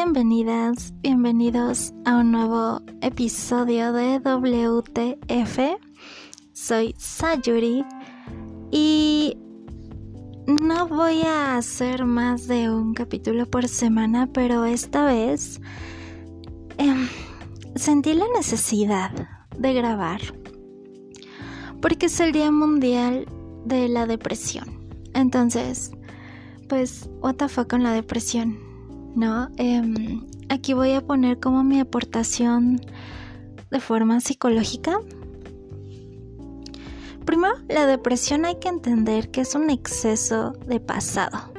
Bienvenidas, bienvenidos a un nuevo episodio de WTF. Soy Sayuri y no voy a hacer más de un capítulo por semana, pero esta vez em, sentí la necesidad de grabar porque es el Día Mundial de la Depresión. Entonces, pues, what the fuck con la depresión, ¿no? Em, aquí voy a poner como mi aportación de forma psicológica. Primero, la depresión hay que entender que es un exceso de pasado.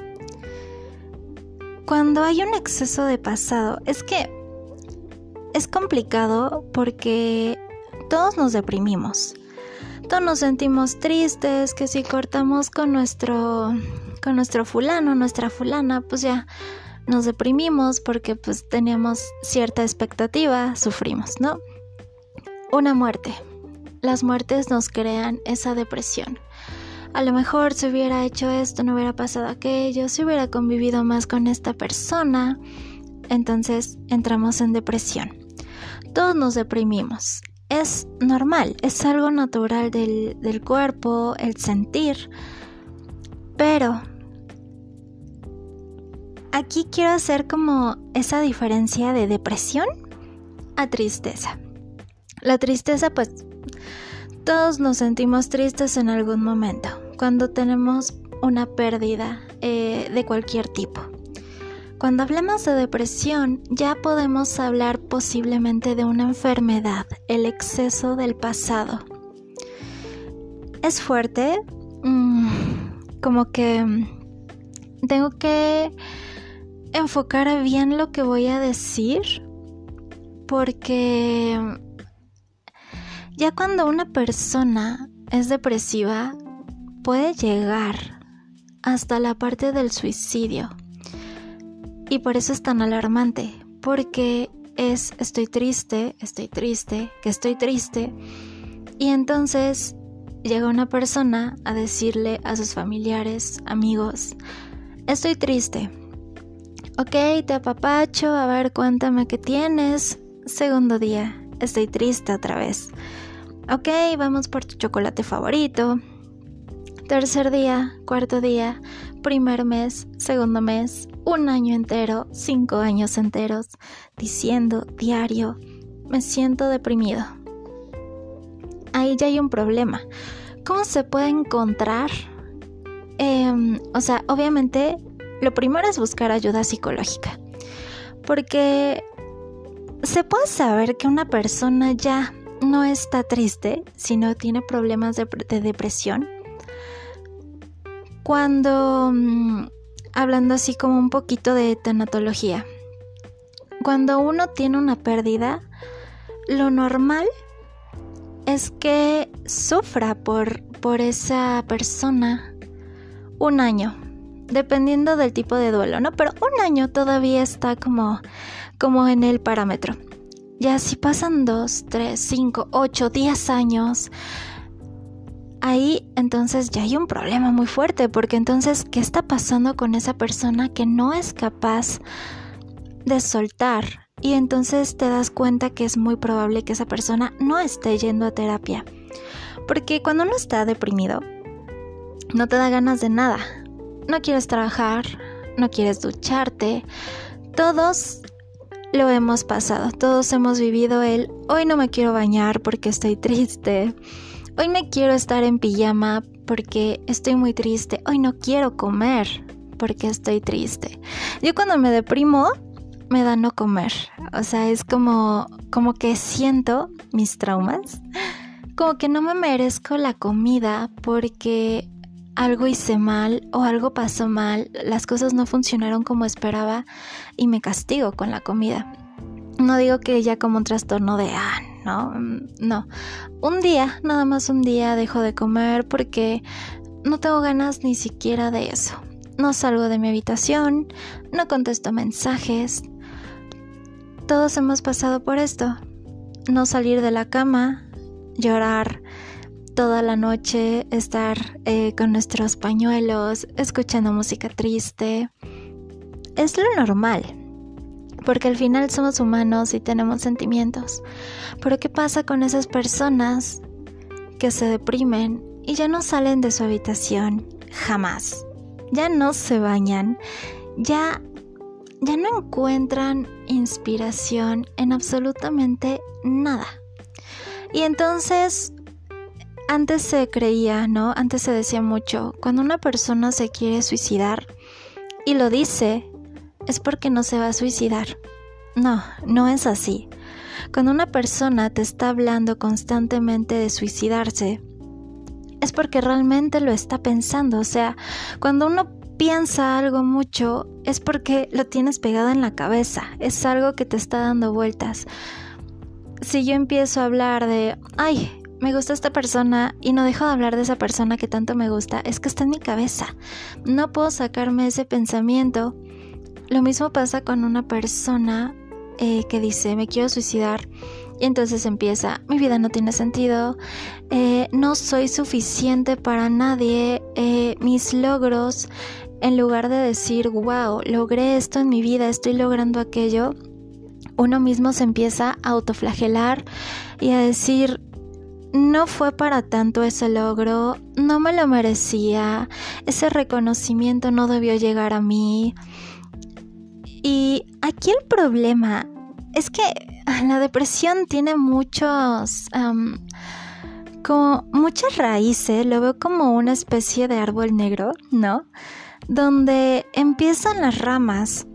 Cuando hay un exceso de pasado, es que es complicado porque todos nos deprimimos. Todos nos sentimos tristes, que si cortamos con nuestro con nuestro fulano, nuestra fulana, pues ya nos deprimimos porque pues teníamos cierta expectativa, sufrimos, ¿no? Una muerte. Las muertes nos crean esa depresión. A lo mejor si hubiera hecho esto, no hubiera pasado aquello, si hubiera convivido más con esta persona, entonces entramos en depresión. Todos nos deprimimos. Es normal, es algo natural del, del cuerpo, el sentir. Pero aquí quiero hacer como esa diferencia de depresión a tristeza. La tristeza, pues, todos nos sentimos tristes en algún momento, cuando tenemos una pérdida eh, de cualquier tipo. Cuando hablamos de depresión, ya podemos hablar posiblemente de una enfermedad, el exceso del pasado. Es fuerte, mm, como que tengo que enfocar bien lo que voy a decir porque ya cuando una persona es depresiva puede llegar hasta la parte del suicidio y por eso es tan alarmante porque es estoy triste, estoy triste, que estoy triste y entonces llega una persona a decirle a sus familiares, amigos, estoy triste. Ok, te apapacho, a ver, cuéntame qué tienes. Segundo día, estoy triste otra vez. Ok, vamos por tu chocolate favorito. Tercer día, cuarto día, primer mes, segundo mes, un año entero, cinco años enteros, diciendo diario, me siento deprimido ahí ya hay un problema. ¿Cómo se puede encontrar? Em, o sea, obviamente lo primero es buscar ayuda psicológica. Porque se puede saber que una persona ya no está triste, sino tiene problemas de, depresión. Cuando, mm, hablando así como un poquito de tanatología, cuando uno tiene una pérdida, lo normal es que sufra por, por esa persona un año, dependiendo del tipo de duelo, ¿no? Pero un año todavía está como, como en el parámetro. Ya si pasan dos, tres, cinco, ocho, diez años, ahí entonces ya hay un problema muy fuerte, porque entonces, ¿qué está pasando con esa persona que no es capaz de soltar y entonces te das cuenta que es muy probable que esa persona no esté yendo a terapia. Porque cuando uno está deprimido, no te da ganas de nada. No quieres trabajar, no quieres ducharte. Todos lo hemos pasado, todos hemos vivido el hoy no me quiero bañar porque estoy triste. Hoy me quiero estar en pijama porque estoy muy triste. Hoy no quiero comer porque estoy triste. Yo cuando me deprimo, me da no comer. O sea, es como, como que siento mis traumas. Como que no me merezco la comida porque algo hice mal o algo pasó mal, las cosas no funcionaron como esperaba y me castigo con la comida. No digo que ya como un trastorno de, ah, no, mm, no. Un día, nada más un día dejo de comer porque no tengo ganas ni siquiera de eso. No salgo de mi habitación, no contesto mensajes, todos hemos pasado por esto. No salir de la cama, llorar toda la noche, estar eh, con nuestros pañuelos, escuchando música triste. Es lo normal. porque al final somos humanos y tenemos sentimientos. Pero ¿qué pasa con esas personas que se deprimen y ya no salen de su habitación jamás? Ya no se bañan, ya ya no encuentran inspiración en absolutamente nada. Y entonces antes se creía, ¿no? Antes se decía mucho, cuando una persona se quiere suicidar y lo dice, es porque no se va a suicidar. No, no es así. Cuando una persona te está hablando constantemente de suicidarse, es porque realmente lo está pensando. O sea, cuando uno piensa algo mucho, es porque lo tienes pegado en la cabeza. Es algo que te está dando vueltas. Si yo empiezo a hablar de, ay, me gusta esta persona y no dejo de hablar de esa persona que tanto me gusta, es que está en mi cabeza. No puedo sacarme ese pensamiento. Lo mismo pasa con una persona eh, que dice, me quiero suicidar. Y entonces empieza, mi vida no tiene sentido, eh, no soy suficiente para nadie, eh, mis logros, en lugar de decir, wow, logré esto en mi vida, estoy logrando aquello, uno mismo se empieza a autoflagelar y a decir, no fue para tanto ese logro, no me lo merecía, ese reconocimiento no debió llegar a mí. Y aquí el problema es que la depresión tiene muchos... como muchas raíces, lo veo como una especie de árbol negro, ¿no? Donde empiezan las ramas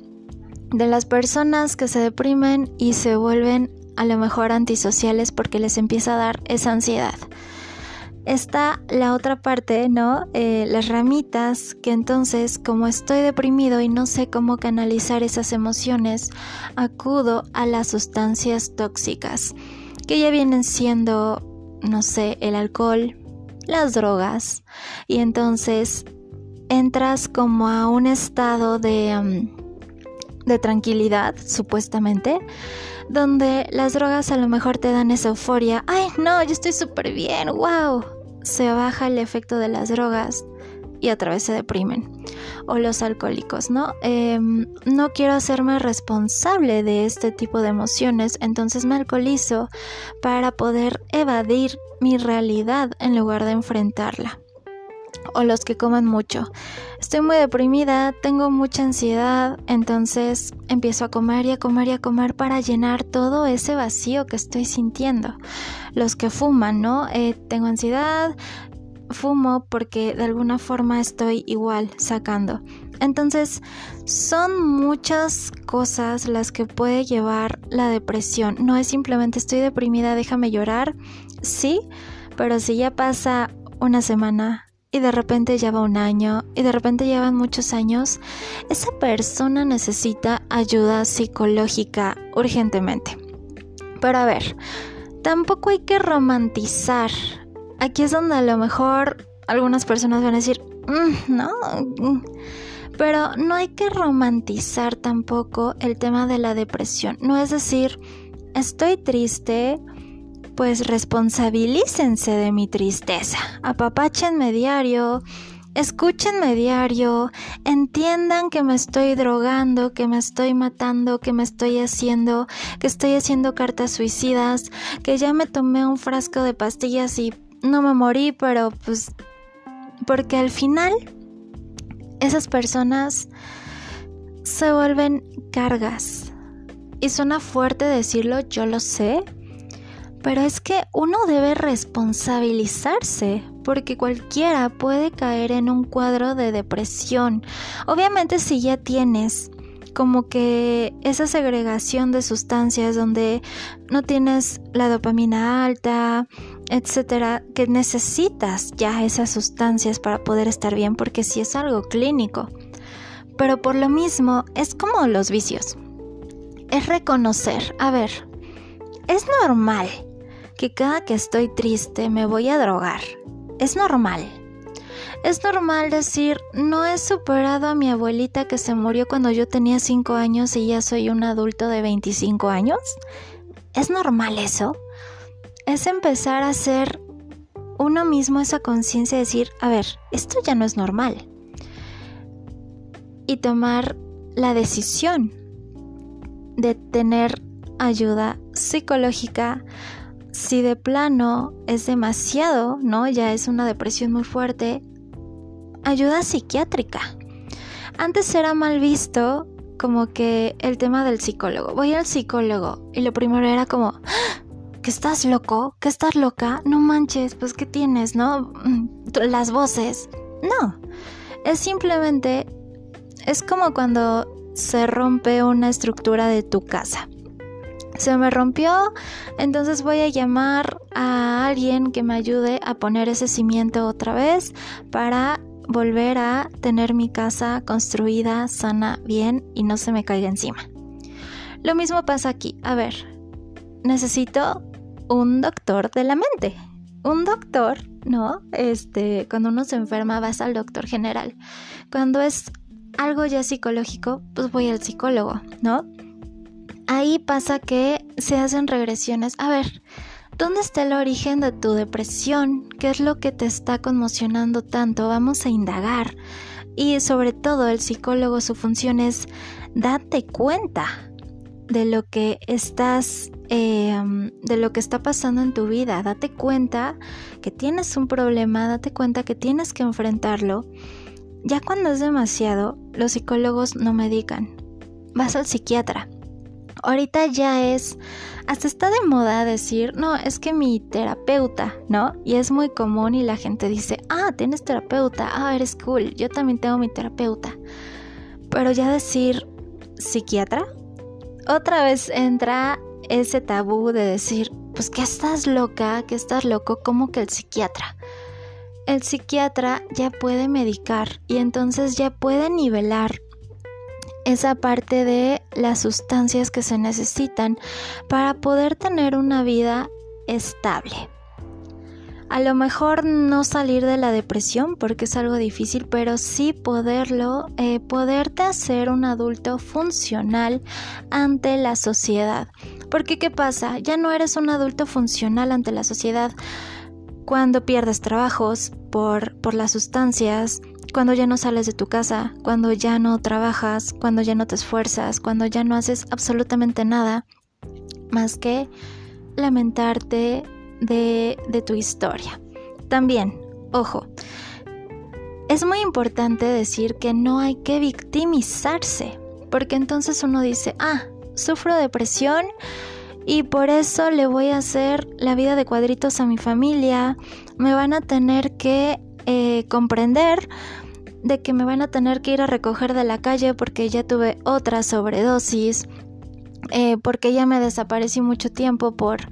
de las personas que se deprimen y se vuelven a lo mejor antisociales porque les empieza a dar esa ansiedad. Está la otra parte, ¿no? Eh, las ramitas, que entonces como estoy deprimido y no sé cómo canalizar esas emociones, acudo a las sustancias tóxicas, que ya vienen siendo, no sé, el alcohol, las drogas, y entonces entras como a un estado de, mm, de tranquilidad, supuestamente, donde las drogas a lo mejor te dan esa euforia, ay no, yo estoy súper bien, wow, se baja el efecto de las drogas y otra vez se deprimen. O los alcohólicos, ¿no? Em, no quiero hacerme responsable de este tipo de emociones, entonces me alcoholizo para poder evadir mi realidad en lugar de enfrentarla o los que coman mucho. Estoy muy deprimida, tengo mucha ansiedad, entonces empiezo a comer y a comer y a comer para llenar todo ese vacío que estoy sintiendo. Los que fuman, ¿no? Eh, tengo ansiedad, fumo porque de alguna forma estoy igual sacando. Entonces, son muchas cosas las que puede llevar la depresión. No es simplemente estoy deprimida, déjame llorar. Sí, pero si ya pasa una semana, y de repente lleva un año y de repente llevan muchos años, esa persona necesita ayuda psicológica urgentemente. Pero a ver, tampoco hay que romantizar. Aquí es donde a lo mejor algunas personas van a decir, mm, no, mm". pero no hay que romantizar tampoco el tema de la depresión. No es decir, estoy triste, pues responsabilícense de mi tristeza, apapáchenme diario, escúchenme diario, entiendan que me estoy drogando, que me estoy matando, que me estoy haciendo, que estoy haciendo cartas suicidas, que ya me tomé un frasco de pastillas y no me morí, pero pues porque al final esas personas se vuelven cargas. Y suena fuerte decirlo, yo lo sé, pero es que uno debe responsabilizarse porque cualquiera puede caer en un cuadro de depresión. Obviamente si ya tienes como que esa segregación de sustancias donde no tienes la dopamina alta, etcétera, que necesitas ya esas sustancias para poder estar bien porque si es algo clínico. Pero por lo mismo es como los vicios. Es reconocer, a ver, es normal que cada que estoy triste me voy a drogar. Es normal. Es normal decir, no he superado a mi abuelita que se murió cuando yo tenía 5 años y ya soy un adulto de 25 años. ¿Es normal eso? Es empezar a hacer uno mismo esa conciencia de decir, a ver, esto ya no es normal. Y tomar la decisión de tener ayuda psicológica. Si de plano es demasiado, ¿no? Ya es una depresión muy fuerte, ayuda psiquiátrica. Antes era mal visto como que el tema del psicólogo. Voy al psicólogo y lo primero era como, ¡Ah! ¿que estás loco? ¿Que estás loca? No manches, pues ¿qué tienes, no? Mm, las voces. No, es simplemente, es como cuando se rompe una estructura de tu casa. Se me rompió, entonces voy a llamar a alguien que me ayude a poner ese cimiento otra vez para volver a tener mi casa construida, sana, bien y no se me caiga encima. Lo mismo pasa aquí. A ver, necesito un doctor de la mente. Un doctor, ¿no? Este, cuando uno se enferma vas al doctor general. Cuando es algo ya psicológico, pues voy al psicólogo, ¿no? Ahí pasa que se hacen regresiones. A ver, ¿dónde está el origen de tu depresión? ¿Qué es lo que te está conmocionando tanto? Vamos a indagar. Y sobre todo el psicólogo, su función es date cuenta de lo que estás, em, de lo que está pasando en tu vida. Date cuenta que tienes un problema, date cuenta que tienes que enfrentarlo. Ya cuando es demasiado, los psicólogos no medican. Vas al psiquiatra. Ahorita ya es, hasta está de moda decir, no, es que mi terapeuta, ¿no? Y es muy común y la gente dice, ah, tienes terapeuta, ah, eres cool, yo también tengo mi terapeuta. Pero ya decir psiquiatra, otra vez entra ese tabú de decir, pues que estás loca, que estás loco, como que el psiquiatra. El psiquiatra ya puede medicar y entonces ya puede nivelar esa parte de las sustancias que se necesitan para poder tener una vida estable. A lo mejor no salir de la depresión porque es algo difícil, pero sí poderlo, eh, poderte hacer un adulto funcional ante la sociedad. Porque ¿qué pasa? Ya no eres un adulto funcional ante la sociedad cuando pierdes trabajos por, por las sustancias, cuando ya no sales de tu casa, cuando ya no trabajas, cuando ya no te esfuerzas, cuando ya no haces absolutamente nada más que lamentarte de, de tu historia. También, ojo, es muy importante decir que no hay que victimizarse, porque entonces uno dice, ah, sufro depresión y por eso le voy a hacer la vida de cuadritos a mi familia, me van a tener que eh, comprender de que me van a tener que ir a recoger de la calle porque ya tuve otra sobredosis, eh, porque ya me desaparecí mucho tiempo por,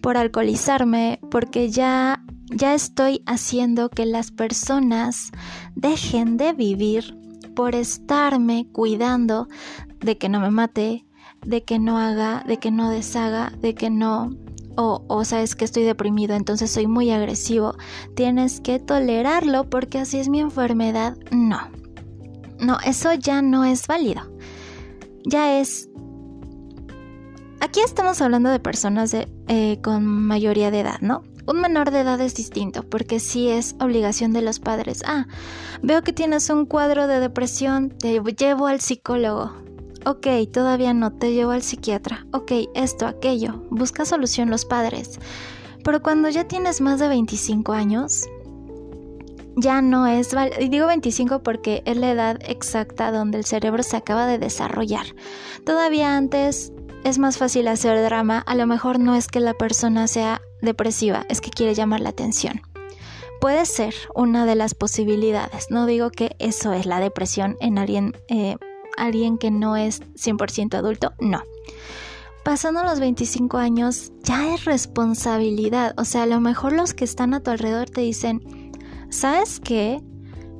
por alcoholizarme, porque ya, ya estoy haciendo que las personas dejen de vivir por estarme cuidando de que no me mate, de que no haga, de que no deshaga, de que no o, o sabes que estoy deprimido, entonces soy muy agresivo, tienes que tolerarlo porque así es mi enfermedad. No, no, eso ya no es válido. Ya es... Aquí estamos hablando de personas eh, con mayoría de edad, ¿no? Un menor de edad es distinto, porque sí es obligación de los padres. Ah, veo que tienes un cuadro de depresión, te llevo al psicólogo. Ok, todavía no, te llevo al psiquiatra. Ok, esto, aquello. Busca solución los padres. Pero cuando ya tienes más de 25 años, ya no es... Y digo 25 porque es la edad exacta donde el cerebro se acaba de desarrollar. Todavía antes es más fácil hacer drama. A lo mejor no es que la persona sea depresiva, es que quiere llamar la atención. Puede ser una de las posibilidades. No digo que eso es la depresión en alguien... Eh, alguien que no es 100% adulto, no. Pasando los 25 años ya es responsabilidad, o sea, a lo mejor los que están a tu alrededor te dicen, ¿sabes qué?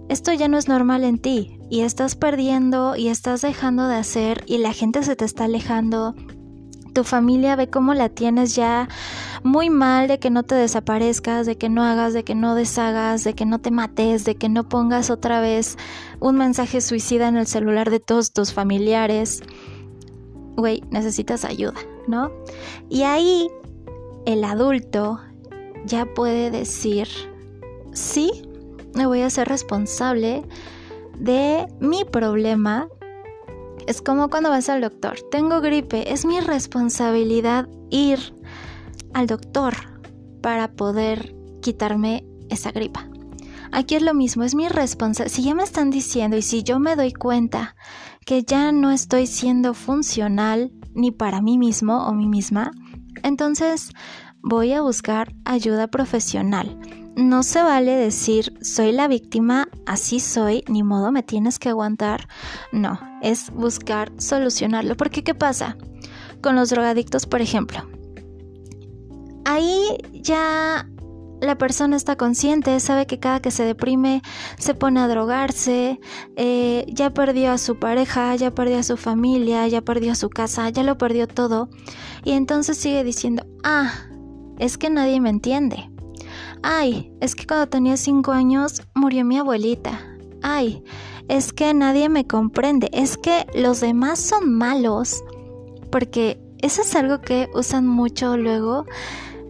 Esto ya no es normal en ti y estás perdiendo y estás dejando de hacer y la gente se te está alejando tu familia ve cómo la tienes ya muy mal de que no te desaparezcas, de que no hagas, de que no deshagas, de que no te mates, de que no pongas otra vez un mensaje suicida en el celular de todos tus familiares. Güey, necesitas ayuda, ¿no? Y ahí el adulto ya puede decir, sí, me voy a ser responsable de mi problema Es como cuando vas al doctor. Tengo gripe. Es mi responsabilidad ir al doctor para poder quitarme esa gripa. Aquí es lo mismo, es mi responsabilidad. Si ya me están diciendo y si yo me doy cuenta que ya no estoy siendo funcional ni para mí mismo o mí misma, entonces voy a buscar ayuda profesional. No se vale decir soy la víctima, así soy, ni modo me tienes que aguantar. No, es buscar solucionarlo. Porque ¿qué pasa? Con los drogadictos, por ejemplo. Ahí ya la persona está consciente, sabe que cada que se deprime se pone a drogarse, eh, ya perdió a su pareja, ya perdió a su familia, ya perdió a su casa, ya lo perdió todo. Y entonces sigue diciendo, ah, es que nadie me entiende. Ay, es que cuando tenía cinco años murió mi abuelita. Ay, es que nadie me comprende. Es que los demás son malos. Porque eso es algo que usan mucho luego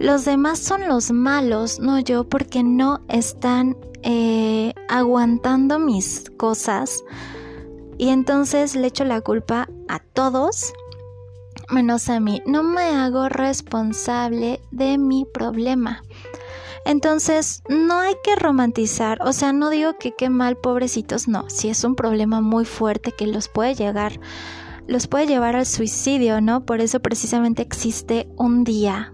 los demás son los malos, no yo, porque no están eh, aguantando mis cosas. Y entonces le echo la culpa a todos, menos a mí. No me hago responsable de mi problema. Entonces, no hay que romantizar, o sea, no digo que qué mal, pobrecitos, no, si es un problema muy fuerte que los puede llegar, los puede llevar al suicidio, ¿no? Por eso precisamente existe un día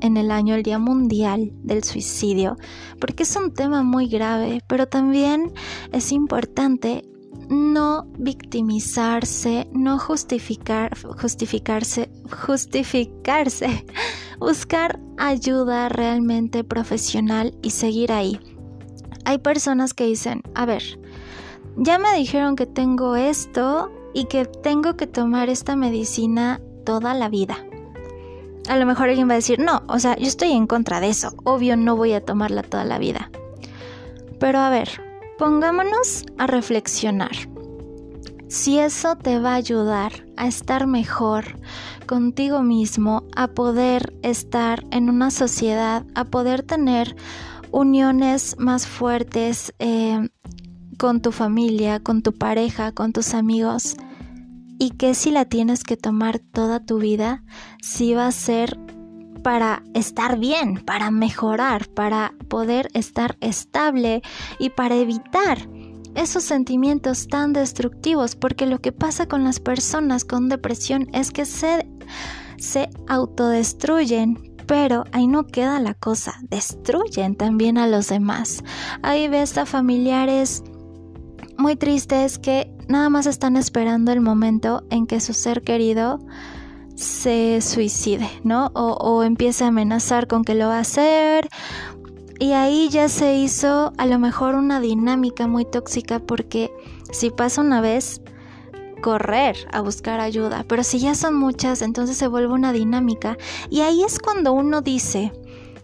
en el año el Día Mundial del Suicidio, porque es un tema muy grave, pero también es importante no victimizarse, no justificar, justificarse, justificarse, buscar ayuda realmente profesional y seguir ahí. Hay personas que dicen, a ver, ya me dijeron que tengo esto y que tengo que tomar esta medicina toda la vida a lo mejor alguien va a decir, no, o sea, yo estoy en contra de eso, obvio no voy a tomarla toda la vida. Pero a ver, pongámonos a reflexionar. Si eso te va a ayudar a estar mejor contigo mismo, a poder estar en una sociedad, a poder tener uniones más fuertes eh, con tu familia, con tu pareja, con tus amigos, y que si la tienes que tomar toda tu vida, si va a ser para estar bien, para mejorar, para poder estar estable y para evitar esos sentimientos tan destructivos, porque lo que pasa con las personas con depresión es que se, se autodestruyen, pero ahí no queda la cosa, destruyen también a los demás. Ahí ves a familiares muy tristes que nada más están esperando el momento en que su ser querido se suicide, ¿no? O, o empiece a amenazar con que lo va a hacer. Y ahí ya se hizo a lo mejor una dinámica muy tóxica porque si pasa una vez, correr a buscar ayuda. Pero si ya son muchas, entonces se vuelve una dinámica. Y ahí es cuando uno dice,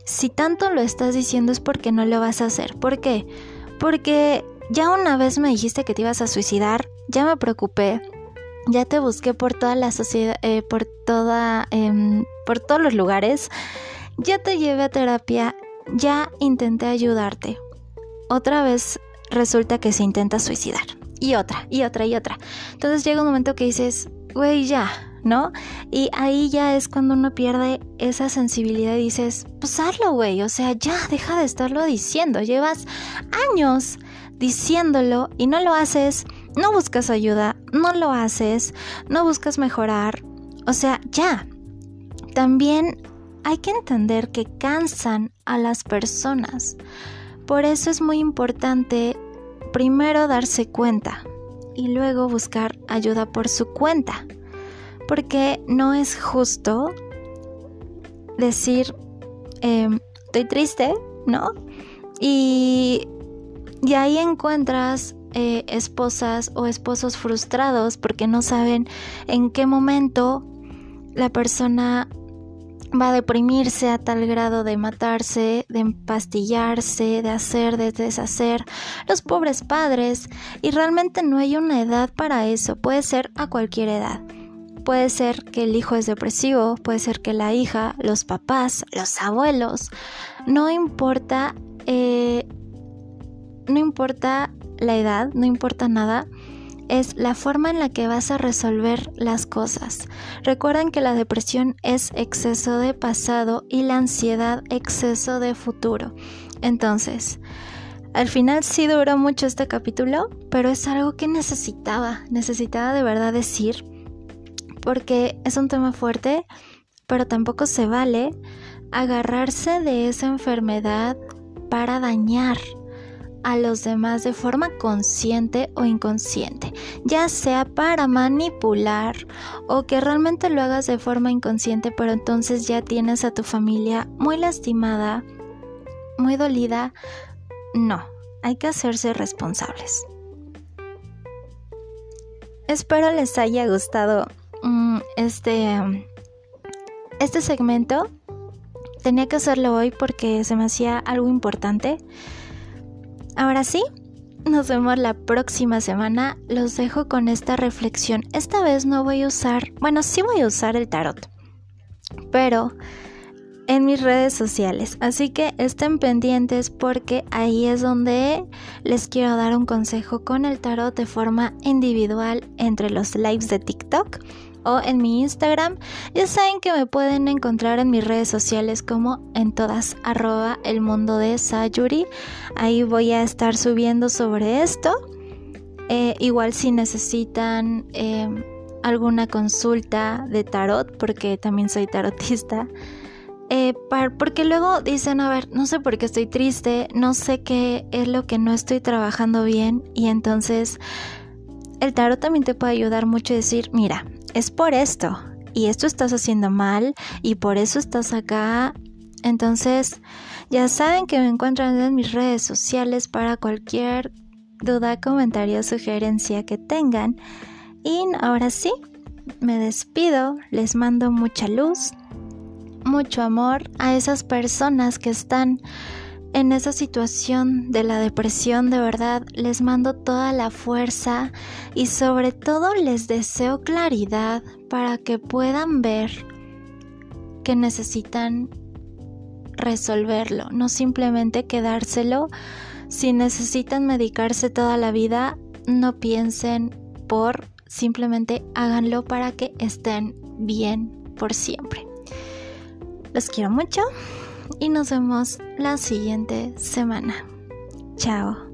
si tanto lo estás diciendo es porque no lo vas a hacer. ¿Por qué? Porque ya una vez me dijiste que te ibas a suicidar, ya me preocupé, ya te busqué por toda la sociedad, eh, por toda, em, por todos los lugares, ya te llevé a terapia, ya intenté ayudarte. Otra vez resulta que se intenta suicidar. Y otra, y otra, y otra. Entonces llega un momento que dices, güey, ya, ¿no? Y ahí ya es cuando uno pierde esa sensibilidad y dices, pues hazlo, güey, o sea, ya, deja de estarlo diciendo, llevas años diciéndolo y no lo haces, no buscas ayuda, no lo haces, no buscas mejorar. O sea, ya. También hay que entender que cansan a las personas. Por eso es muy importante primero darse cuenta y luego buscar ayuda por su cuenta. Porque no es justo decir, em, estoy triste, ¿no? Y y ahí encuentras eh, esposas o esposos frustrados porque no saben en qué momento la persona va a deprimirse a tal grado de matarse, de empastillarse, de hacer, de deshacer. Los pobres padres. Y realmente no hay una edad para eso. Puede ser a cualquier edad. Puede ser que el hijo es depresivo, puede ser que la hija, los papás, los abuelos. No importa eh, no importa la edad, no importa nada, es la forma en la que vas a resolver las cosas. Recuerden que la depresión es exceso de pasado y la ansiedad exceso de futuro. Entonces, al final sí duró mucho este capítulo, pero es algo que necesitaba, necesitaba de verdad decir, porque es un tema fuerte, pero tampoco se vale agarrarse de esa enfermedad para dañar a los demás de forma consciente o inconsciente, ya sea para manipular o que realmente lo hagas de forma inconsciente, pero entonces ya tienes a tu familia muy lastimada, muy dolida. No, hay que hacerse responsables. Espero les haya gustado mm, este, este segmento. Tenía que hacerlo hoy porque se me hacía algo importante. Ahora sí, nos vemos la próxima semana. Los dejo con esta reflexión. Esta vez no voy a usar, bueno, sí voy a usar el tarot, pero en mis redes sociales. Así que estén pendientes porque ahí es donde les quiero dar un consejo con el tarot de forma individual entre los lives de TikTok o en mi Instagram. Ya saben que me pueden encontrar en mis redes sociales como en todas arroba el de Sayuri. Ahí voy a estar subiendo sobre esto. Eh, igual si necesitan eh, alguna consulta de tarot, porque también soy tarotista. Eh, porque luego dicen, a ver, no sé por qué estoy triste, no sé qué es lo que no estoy trabajando bien y entonces el tarot también te puede ayudar mucho a decir, mira, es por esto y esto estás haciendo mal y por eso estás acá. Entonces, ya saben que me encuentran en mis redes sociales para cualquier duda, comentario, sugerencia que tengan. Y ahora sí, me despido, les mando mucha luz, mucho amor a esas personas que están en esa situación de la depresión, de verdad, les mando toda la fuerza y sobre todo les deseo claridad para que puedan ver que necesitan resolverlo, no simplemente quedárselo. Si necesitan medicarse toda la vida, no piensen por, simplemente háganlo para que estén bien por siempre. Los quiero mucho y nos vemos la siguiente semana. Chao.